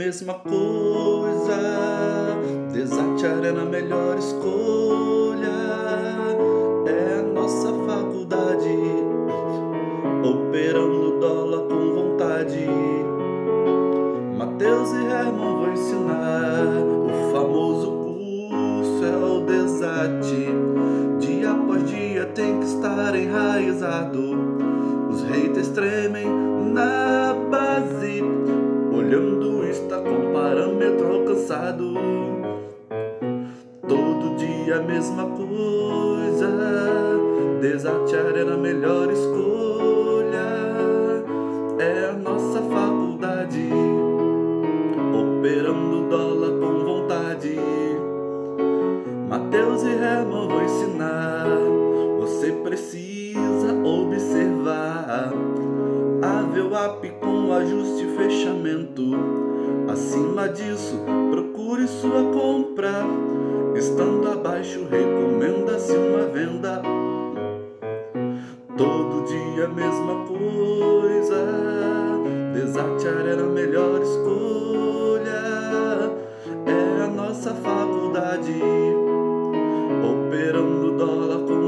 mesma coisa. Desate Arena, melhor escolha. É a nossa faculdade, operando dólar com vontade. Mateus e Herman vão ensinar. O famoso curso é o Desate. Dia após dia tem que estar enraizado. Os haters tremem alcançado. Todo dia a mesma coisa, desatear era a melhor escolha. É a nossa faculdade, operando dólar com vontade. Mateus e Herman vão ensinar, você precisa observar. AVEWAP com ajuste e fechamento. Acima disso, procure sua compra. Estando abaixo, recomenda-se uma venda. Todo dia a mesma coisa. Desatear era a melhor escolha. É a nossa faculdade. Operando dólar com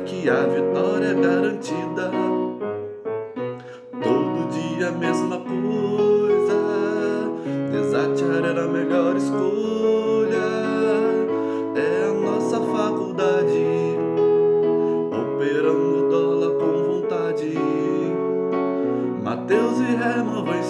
pullback a vitória é garantida. Todo dia a mesma coisa. Desatear era a melhor escolha. É a nossa faculdade operando dólar com vontade. Mateus e Herman vão.